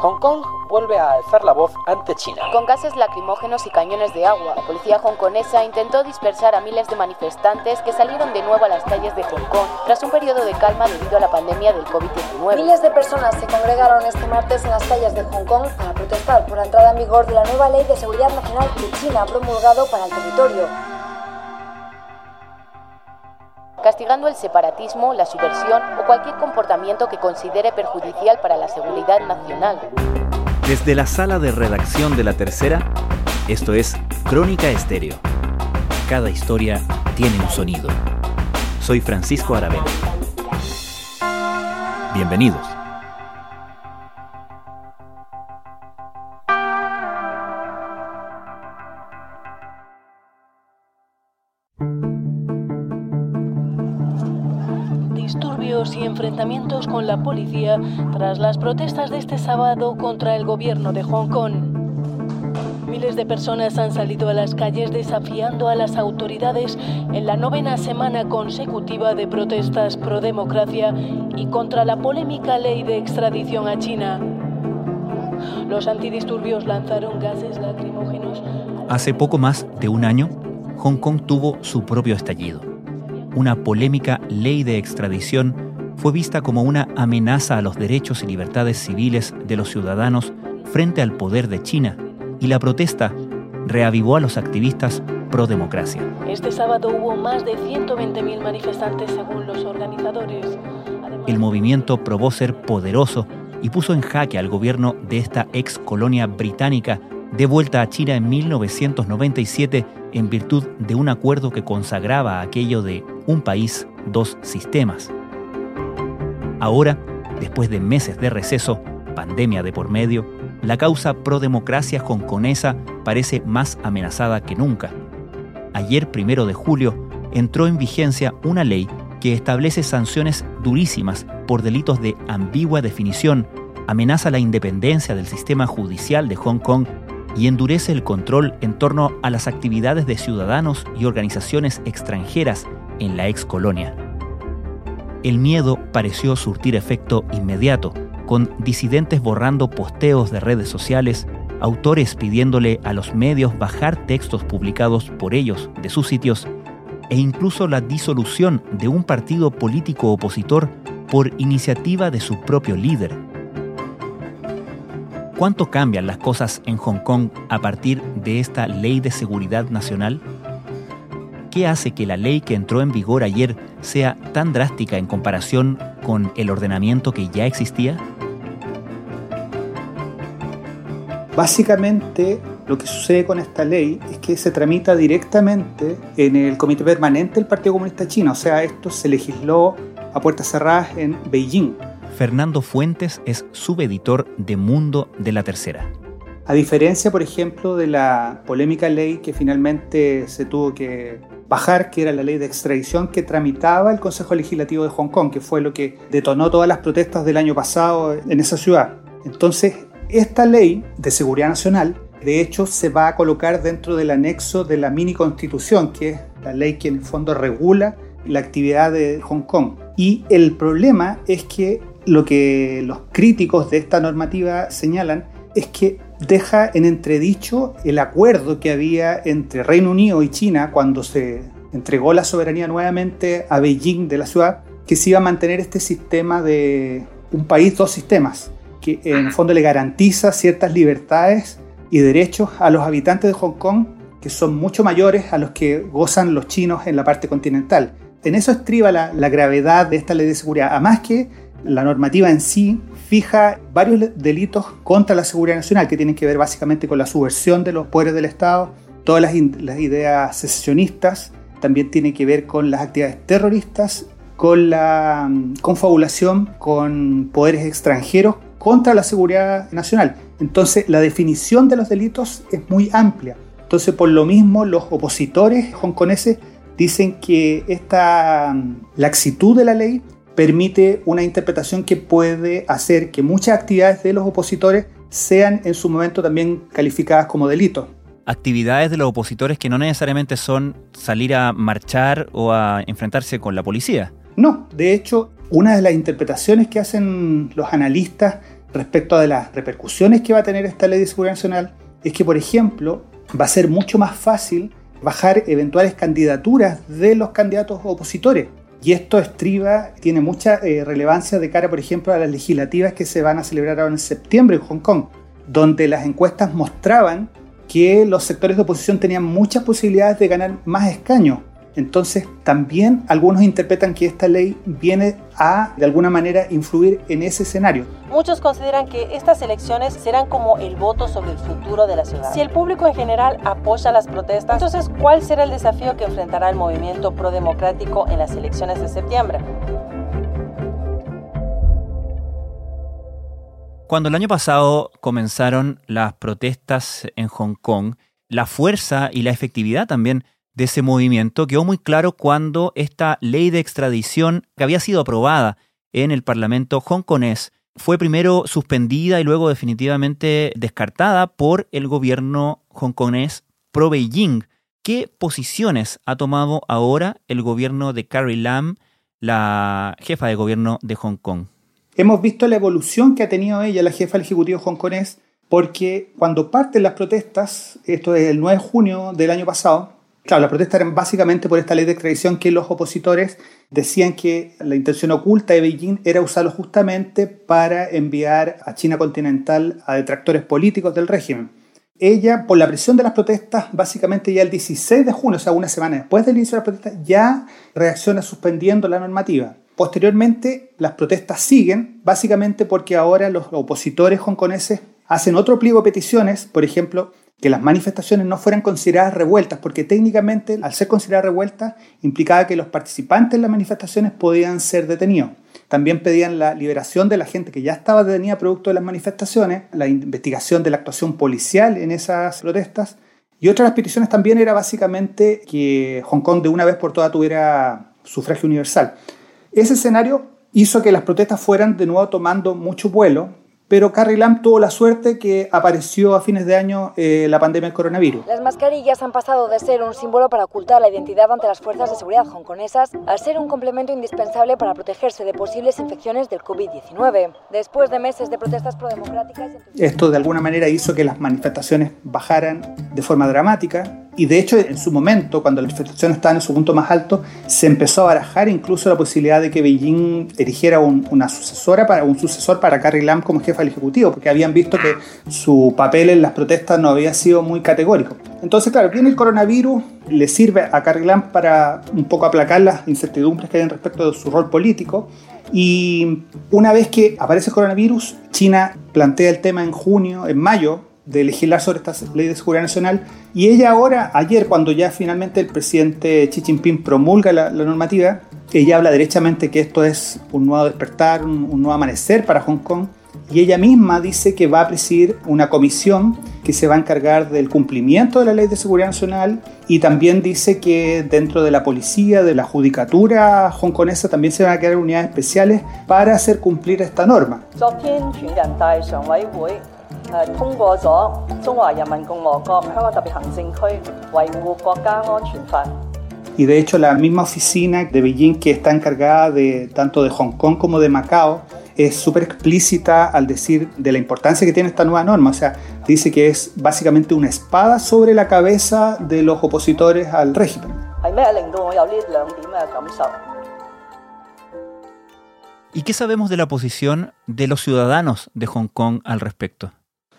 Hong Kong vuelve a alzar la voz ante China. Con gases lacrimógenos y cañones de agua, la policía hongkonesa intentó dispersar a miles de manifestantes que salieron de nuevo a las calles de Hong Kong tras un periodo de calma debido a la pandemia del COVID-19. Miles de personas se congregaron este martes en las calles de Hong Kong para protestar por la entrada en vigor de la nueva ley de seguridad nacional que China ha promulgado para el territorio castigando el separatismo, la subversión o cualquier comportamiento que considere perjudicial para la seguridad nacional. Desde la sala de redacción de La Tercera, esto es Crónica Estéreo. Cada historia tiene un sonido. Soy Francisco Aravena. Bienvenidos. Y enfrentamientos con la policía tras las protestas de este sábado contra el gobierno de Hong Kong. Miles de personas han salido a las calles desafiando a las autoridades en la novena semana consecutiva de protestas pro democracia y contra la polémica ley de extradición a China. Los antidisturbios lanzaron gases lacrimógenos. Hace poco más de un año, Hong Kong tuvo su propio estallido una polémica ley de extradición fue vista como una amenaza a los derechos y libertades civiles de los ciudadanos frente al poder de China y la protesta reavivó a los activistas pro democracia. Este sábado hubo más de 120.000 manifestantes según los organizadores. El movimiento probó ser poderoso y puso en jaque al gobierno de esta ex colonia británica de vuelta a China en 1997 en virtud de un acuerdo que consagraba aquello de un país, dos sistemas. Ahora, después de meses de receso, pandemia de por medio, la causa pro democracia hongkonesa parece más amenazada que nunca. Ayer, primero de julio, entró en vigencia una ley que establece sanciones durísimas por delitos de ambigua definición, amenaza la independencia del sistema judicial de Hong Kong y endurece el control en torno a las actividades de ciudadanos y organizaciones extranjeras en la ex colonia. El miedo pareció surtir efecto inmediato, con disidentes borrando posteos de redes sociales, autores pidiéndole a los medios bajar textos publicados por ellos de sus sitios, e incluso la disolución de un partido político opositor por iniciativa de su propio líder, ¿Cuánto cambian las cosas en Hong Kong a partir de esta ley de seguridad nacional? ¿Qué hace que la ley que entró en vigor ayer sea tan drástica en comparación con el ordenamiento que ya existía? Básicamente, lo que sucede con esta ley es que se tramita directamente en el Comité Permanente del Partido Comunista Chino, o sea, esto se legisló a puertas cerradas en Beijing. Fernando Fuentes es subeditor de Mundo de la Tercera. A diferencia, por ejemplo, de la polémica ley que finalmente se tuvo que bajar, que era la ley de extradición que tramitaba el Consejo Legislativo de Hong Kong, que fue lo que detonó todas las protestas del año pasado en esa ciudad. Entonces, esta ley de seguridad nacional, de hecho, se va a colocar dentro del anexo de la mini constitución, que es la ley que en el fondo regula la actividad de Hong Kong. Y el problema es que lo que los críticos de esta normativa señalan es que deja en entredicho el acuerdo que había entre Reino Unido y China cuando se entregó la soberanía nuevamente a Beijing de la ciudad, que se iba a mantener este sistema de un país, dos sistemas, que en el fondo le garantiza ciertas libertades y derechos a los habitantes de Hong Kong que son mucho mayores a los que gozan los chinos en la parte continental. En eso estriba la, la gravedad de esta ley de seguridad, además que la normativa en sí fija varios delitos contra la seguridad nacional que tienen que ver básicamente con la subversión de los poderes del Estado, todas las, ideas secesionistas, también tiene que ver con las actividades terroristas, con la mm, confabulación con poderes extranjeros contra la seguridad nacional. Entonces, la definición de los delitos es muy amplia. Entonces, por lo mismo, los opositores hongkoneses dicen que esta mm, laxitud de la ley permite una interpretación que puede hacer que muchas actividades de los opositores sean en su momento también calificadas como delitos. Actividades de los opositores que no necesariamente son salir a marchar o a enfrentarse con la policía. No, de hecho, una de las interpretaciones que hacen los analistas respecto a las repercusiones que va a tener esta ley de seguridad nacional es que, por ejemplo, va a ser mucho más fácil bajar eventuales candidaturas de los candidatos opositores. Y esto estriba, tiene mucha eh, relevancia de cara, por ejemplo, a las legislativas que se van a celebrar ahora en septiembre en Hong Kong, donde las encuestas mostraban que los sectores de oposición tenían muchas posibilidades de ganar más escaños. Entonces, también algunos interpretan que esta ley viene a, de alguna manera, influir en ese escenario. Muchos consideran que estas elecciones serán como el voto sobre el futuro de la ciudad. Si el público en general apoya las protestas, entonces, ¿cuál será el desafío que enfrentará el movimiento pro-democrático en las elecciones de septiembre? Cuando el año pasado comenzaron las protestas en Hong Kong, la fuerza y la efectividad también de ese movimiento quedó muy claro cuando esta ley de extradición que había sido aprobada en el Parlamento hongkonés fue primero suspendida y luego definitivamente descartada por el gobierno hongkonés pro Beijing. ¿Qué posiciones ha tomado ahora el gobierno de Carrie Lam, la jefa de gobierno de Hong Kong? Hemos visto la evolución que ha tenido ella, la jefa del Ejecutivo hongkonés, porque cuando parten las protestas, esto es el 9 de junio del año pasado, Claro, la protesta era básicamente por esta ley de extradición que los opositores decían que la intención oculta de Beijing era usarlo justamente para enviar a China continental a detractores políticos del régimen. Ella, por la presión de las protestas, básicamente ya el 16 de junio, o sea, una semana después del inicio de las protestas, ya reacciona suspendiendo la normativa. Posteriormente, las protestas siguen, básicamente porque ahora los opositores hongkoneses hacen otro pliego de peticiones, por ejemplo, que las manifestaciones no fueran consideradas revueltas, porque técnicamente al ser consideradas revueltas implicaba que los participantes en las manifestaciones podían ser detenidos. También pedían la liberación de la gente que ya estaba detenida producto de las manifestaciones, la investigación de la actuación policial en esas protestas. Y otra de las peticiones también era básicamente que Hong Kong de una vez por todas tuviera sufragio universal. Ese escenario hizo que las protestas fueran de nuevo tomando mucho vuelo pero Carrie Lam tuvo la suerte que apareció a fines de año eh, la pandemia del coronavirus. Las mascarillas han pasado de ser un símbolo para ocultar la identidad ante las fuerzas de seguridad hongkonesas a ser un complemento indispensable para protegerse de posibles infecciones del COVID-19. Después de meses de protestas prodemocráticas... Esto de alguna manera hizo que las manifestaciones bajaran de forma dramática y de hecho, en su momento, cuando la manifestación estaba en su punto más alto, se empezó a barajar incluso la posibilidad de que Beijing erigiera una sucesora para, un sucesor para Carrie Lam como jefa del Ejecutivo, porque habían visto que su papel en las protestas no había sido muy categórico. Entonces, claro, viene el coronavirus, le sirve a Carrie Lam para un poco aplacar las incertidumbres que hay respecto de su rol político. Y una vez que aparece el coronavirus, China plantea el tema en junio, en mayo, de legislar sobre esta ley de seguridad nacional. Y ella ahora, ayer, cuando ya finalmente el presidente Xi Jinping promulga la, normativa, ella habla derechamente que esto es un nuevo despertar, un, nuevo amanecer para Hong Kong. Y ella misma dice que va a presidir una comisión que se va a encargar del cumplimiento de la ley de seguridad nacional y también dice que dentro de la policía, de la judicatura hongkonesa, también se van a crear unidades especiales para hacer cumplir esta norma. Y de hecho la misma oficina de Beijing que está encargada de tanto de Hong Kong como de Macao es súper explícita al decir de la importancia que tiene esta nueva norma. O sea, dice que es básicamente una espada sobre la cabeza de los opositores al régimen. ¿Y qué sabemos de la posición de los ciudadanos de Hong Kong al respecto?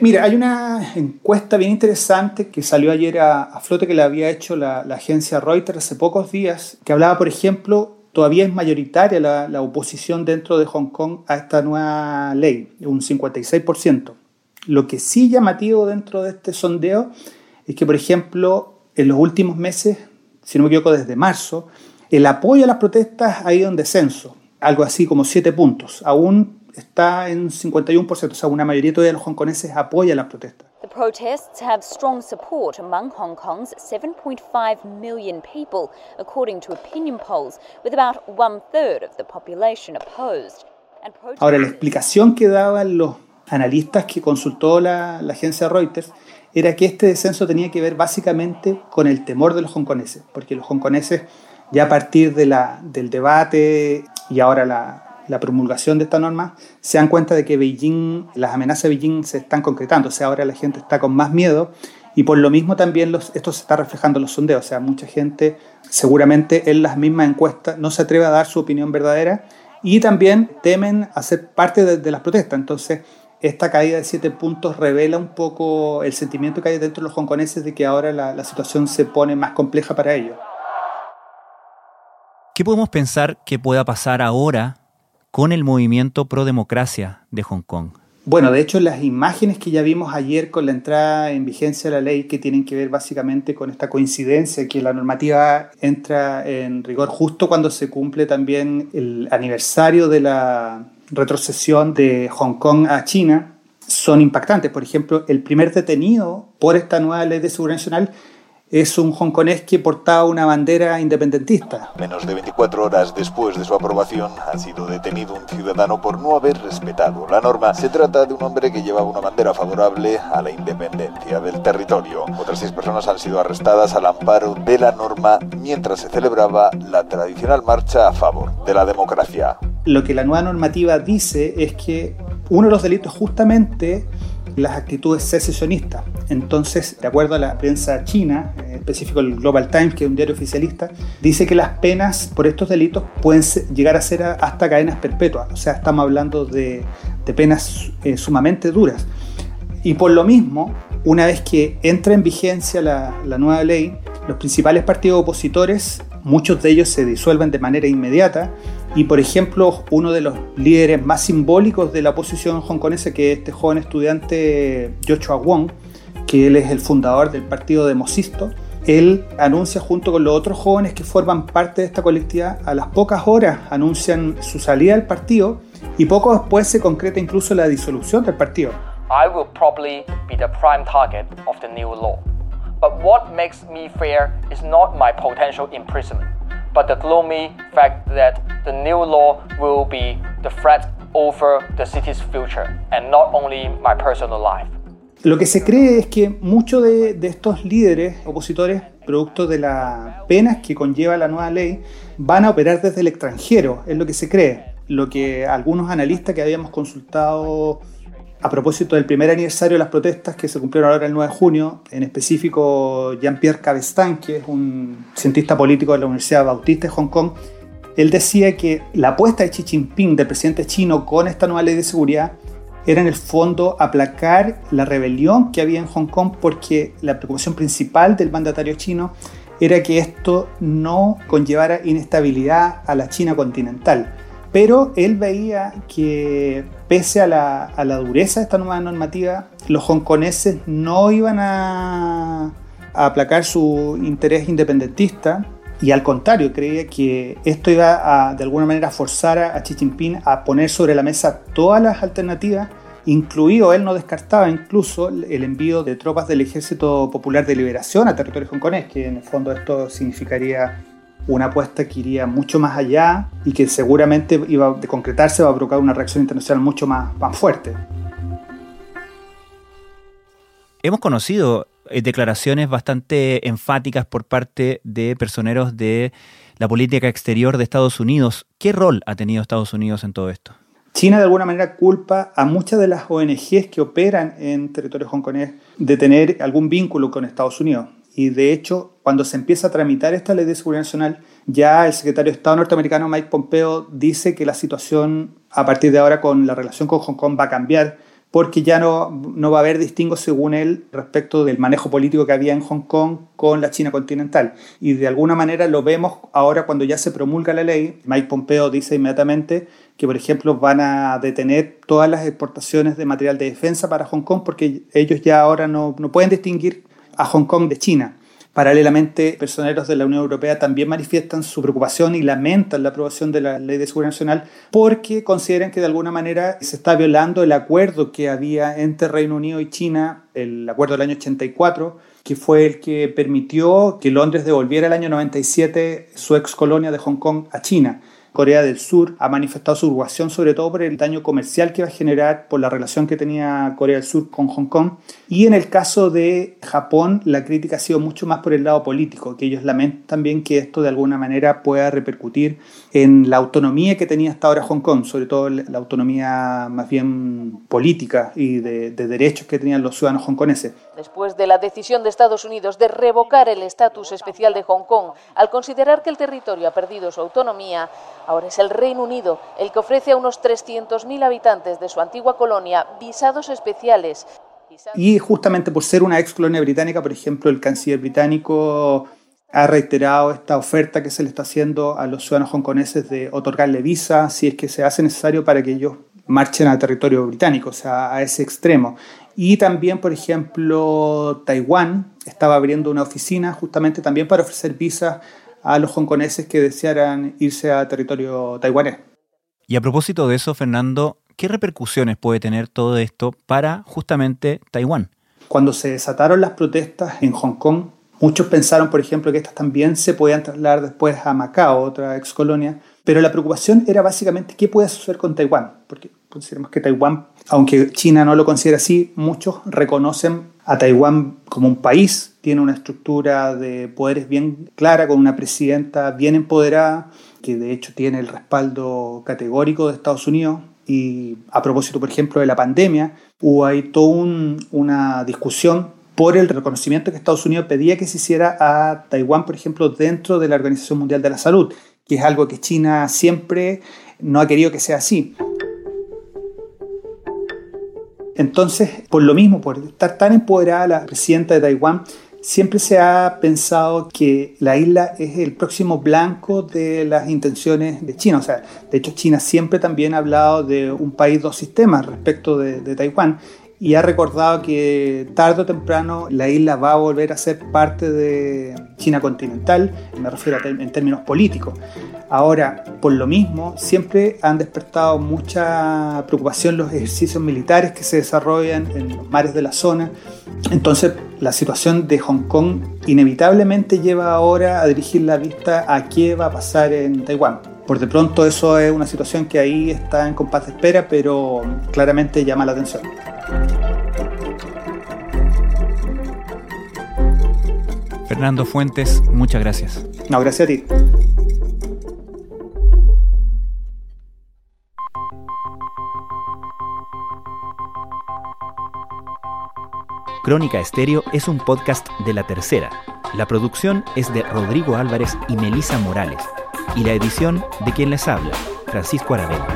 Mira, hay una encuesta bien interesante que salió ayer a, flote que la había hecho la, agencia Reuters hace pocos días, que hablaba, por ejemplo, todavía es mayoritaria la, oposición dentro de Hong Kong a esta nueva ley, un 56%. Lo que sí llamativo dentro de este sondeo es que, por ejemplo, en los últimos meses, si no me equivoco, desde marzo, el apoyo a las protestas ha ido en descenso, algo así como 7 puntos. Aún está en 51%, o sea, una mayoría todavía de los hongkoneses apoya las protestas. The protests have strong support among Hong Kong's 7.5 million people, according to opinion polls, with about one third of the population opposed. Ahora, la explicación que daban los analistas que consultó la, la, agencia Reuters era que este descenso tenía que ver básicamente con el temor de los hongkoneses, porque los hongkoneses ya a partir de la, del debate y ahora la, la promulgación de esta norma, se dan cuenta de que Beijing, las amenazas de Beijing se están concretando, o sea, ahora la gente está con más miedo y por lo mismo también esto se está reflejando en los sondeos, o sea, mucha gente seguramente en las mismas encuestas no se atreve a dar su opinión verdadera y también temen hacer parte de, de las protestas, entonces esta caída de siete puntos revela un poco el sentimiento que hay dentro de los hongkoneses de que ahora la, la situación se pone más compleja para ellos. ¿Qué podemos pensar que pueda pasar ahora con el movimiento pro democracia de Hong Kong. Bueno, de hecho las imágenes que ya vimos ayer con la entrada en vigencia de la ley que tienen que ver básicamente con esta coincidencia que la normativa entra en rigor justo cuando se cumple también el aniversario de la retrocesión de Hong Kong a China son impactantes. Por ejemplo, el primer detenido por esta nueva ley de seguridad nacional es un hongkonés que portaba una bandera independentista. Menos de 24 horas después de su aprobación, ha sido detenido un ciudadano por no haber respetado la norma. Se trata de un hombre que llevaba una bandera favorable a la independencia del territorio. Otras seis personas han sido arrestadas al amparo de la norma mientras se celebraba la tradicional marcha a favor de la democracia. Lo que la nueva normativa dice es que uno de los delitos justamente las actitudes secesionistas. Entonces, de acuerdo a la prensa china, en específico el Global Times, que es un diario oficialista, dice que las penas por estos delitos pueden llegar a ser hasta cadenas perpetuas. O sea, estamos hablando de, penas eh, sumamente duras. Y por lo mismo, una vez que entra en vigencia la, la nueva ley, los principales partidos opositores, muchos de ellos se disuelven de manera inmediata y por ejemplo, uno de los líderes más simbólicos de la oposición hongkonesa, que es este joven estudiante Joshua Wong, que él es el fundador del partido Demosisto, él anuncia junto con los otros jóvenes que forman parte de esta colectividad, a las pocas horas anuncian su salida del partido y poco después se concreta incluso la disolución del partido. I will probably be the prime target of the new law. But what makes me fear is not my potential imprisonment but the gloomy fact that the new law will be the threat over the city's future and not only my personal life. Lo que se cree es que muchos de, estos líderes opositores, producto de las penas que conlleva la nueva ley, van a operar desde el extranjero, es lo que se cree. Lo que algunos analistas que habíamos consultado a propósito del primer aniversario de las protestas que se cumplieron ahora el 9 de junio, en específico Jean-Pierre Cabestan, que es un cientista político de la Universidad Bautista de Hong Kong, él decía que la apuesta de Xi Jinping, del presidente chino, con esta nueva ley de seguridad, era en el fondo aplacar la rebelión que había en Hong Kong porque la preocupación principal del mandatario chino era que esto no conllevara inestabilidad a la China continental. Pero él veía que pese a la, dureza de esta nueva normativa, los hongkoneses no iban a aplacar su interés independentista y al contrario, creía que esto iba a de alguna manera forzar a, Xi Jinping a poner sobre la mesa todas las alternativas, incluido él no descartaba incluso el envío de tropas del Ejército Popular de Liberación a territorio hongkonés, que en el fondo esto significaría una apuesta que iría mucho más allá y que seguramente iba a concretarse, va a provocar una reacción internacional mucho más, más fuerte. Hemos conocido declaraciones bastante enfáticas por parte de personeros de la política exterior de Estados Unidos. ¿Qué rol ha tenido Estados Unidos en todo esto? China de alguna manera culpa a muchas de las ONGs que operan en territorio hongkonés de tener algún vínculo con Estados Unidos. Y de hecho, cuando se empieza a tramitar esta ley de seguridad nacional, ya el secretario de Estado norteamericano Mike Pompeo dice que la situación a partir de ahora con la relación con Hong Kong va a cambiar porque ya no, no va a haber distingos según él respecto del manejo político que había en Hong Kong con la China continental. Y de alguna manera lo vemos ahora cuando ya se promulga la ley. Mike Pompeo dice inmediatamente que, por ejemplo, van a detener todas las exportaciones de material de defensa para Hong Kong porque ellos ya ahora no, no pueden distinguir a Hong Kong de China. Paralelamente, personeros de la Unión Europea también manifiestan su preocupación y lamentan la aprobación de la Ley de Seguridad Nacional porque consideran que de alguna manera se está violando el acuerdo que había entre Reino Unido y China, el acuerdo del año 84, que fue el que permitió que Londres devolviera el año 97 su ex colonia de Hong Kong a China. Corea del Sur ha manifestado su preocupación sobre todo por el daño comercial que va a generar por la relación que tenía Corea del Sur con Hong Kong. Y en el caso de Japón, la crítica ha sido mucho más por el lado político, que ellos lamentan también que esto de alguna manera pueda repercutir en la autonomía que tenía hasta ahora Hong Kong, sobre todo la autonomía más bien política y de, de derechos que tenían los ciudadanos hongkoneses. Después de la decisión de Estados Unidos de revocar el estatus especial de Hong Kong, al considerar que el territorio ha perdido su autonomía, Ahora es el Reino Unido el que ofrece a unos 300.000 habitantes de su antigua colonia visados especiales. Y justamente por ser una ex colonia británica, por ejemplo, el canciller británico ha reiterado esta oferta que se le está haciendo a los ciudadanos hongkoneses de otorgarle visa si es que se hace necesario para que ellos marchen al territorio británico, o sea, a ese extremo. Y también, por ejemplo, Taiwán estaba abriendo una oficina justamente también para ofrecer visas a los hongkoneses que desearan irse a territorio taiwanés. Y a propósito de eso, Fernando, ¿qué repercusiones puede tener todo esto para justamente Taiwán? Cuando se desataron las protestas en Hong Kong, muchos pensaron, por ejemplo, que estas también se podían trasladar después a Macao, otra ex colonia, pero la preocupación era básicamente qué puede suceder con Taiwán, porque consideramos que Taiwán, aunque China no lo considera así, muchos reconocen a Taiwán como un país, tiene una estructura de poderes bien clara, con una presidenta bien empoderada, que de hecho tiene el respaldo categórico de Estados Unidos. Y a propósito, por ejemplo, de la pandemia, hubo ahí toda una discusión por el reconocimiento que Estados Unidos pedía que se hiciera a Taiwán, por ejemplo, dentro de la Organización Mundial de la Salud, que es algo que China siempre no ha querido que sea así. Entonces, por lo mismo, por estar tan empoderada la presidenta de Taiwán, siempre se ha pensado que la isla es el próximo blanco de las intenciones de China. O sea, de hecho, China siempre también ha hablado de un país dos sistemas respecto de, de Taiwán y ha recordado que tarde o temprano la isla va a volver a ser parte de China continental, me refiero a en términos políticos. Ahora, por lo mismo, siempre han despertado mucha preocupación los ejercicios militares que se desarrollan en los mares de la zona. Entonces, la situación de Hong Kong inevitablemente lleva ahora a dirigir la vista a qué va a pasar en Taiwán. Por de pronto eso es una situación que ahí está en compás de espera, pero claramente llama la atención. Fernando Fuentes, muchas gracias. No, gracias a ti. Crónica Estéreo es un podcast de La Tercera. La producción es de Rodrigo Álvarez y Melisa Morales. Y la edición de quien les habla, Francisco Aravena.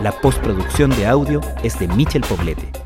La postproducción de audio es de Michel Poblete.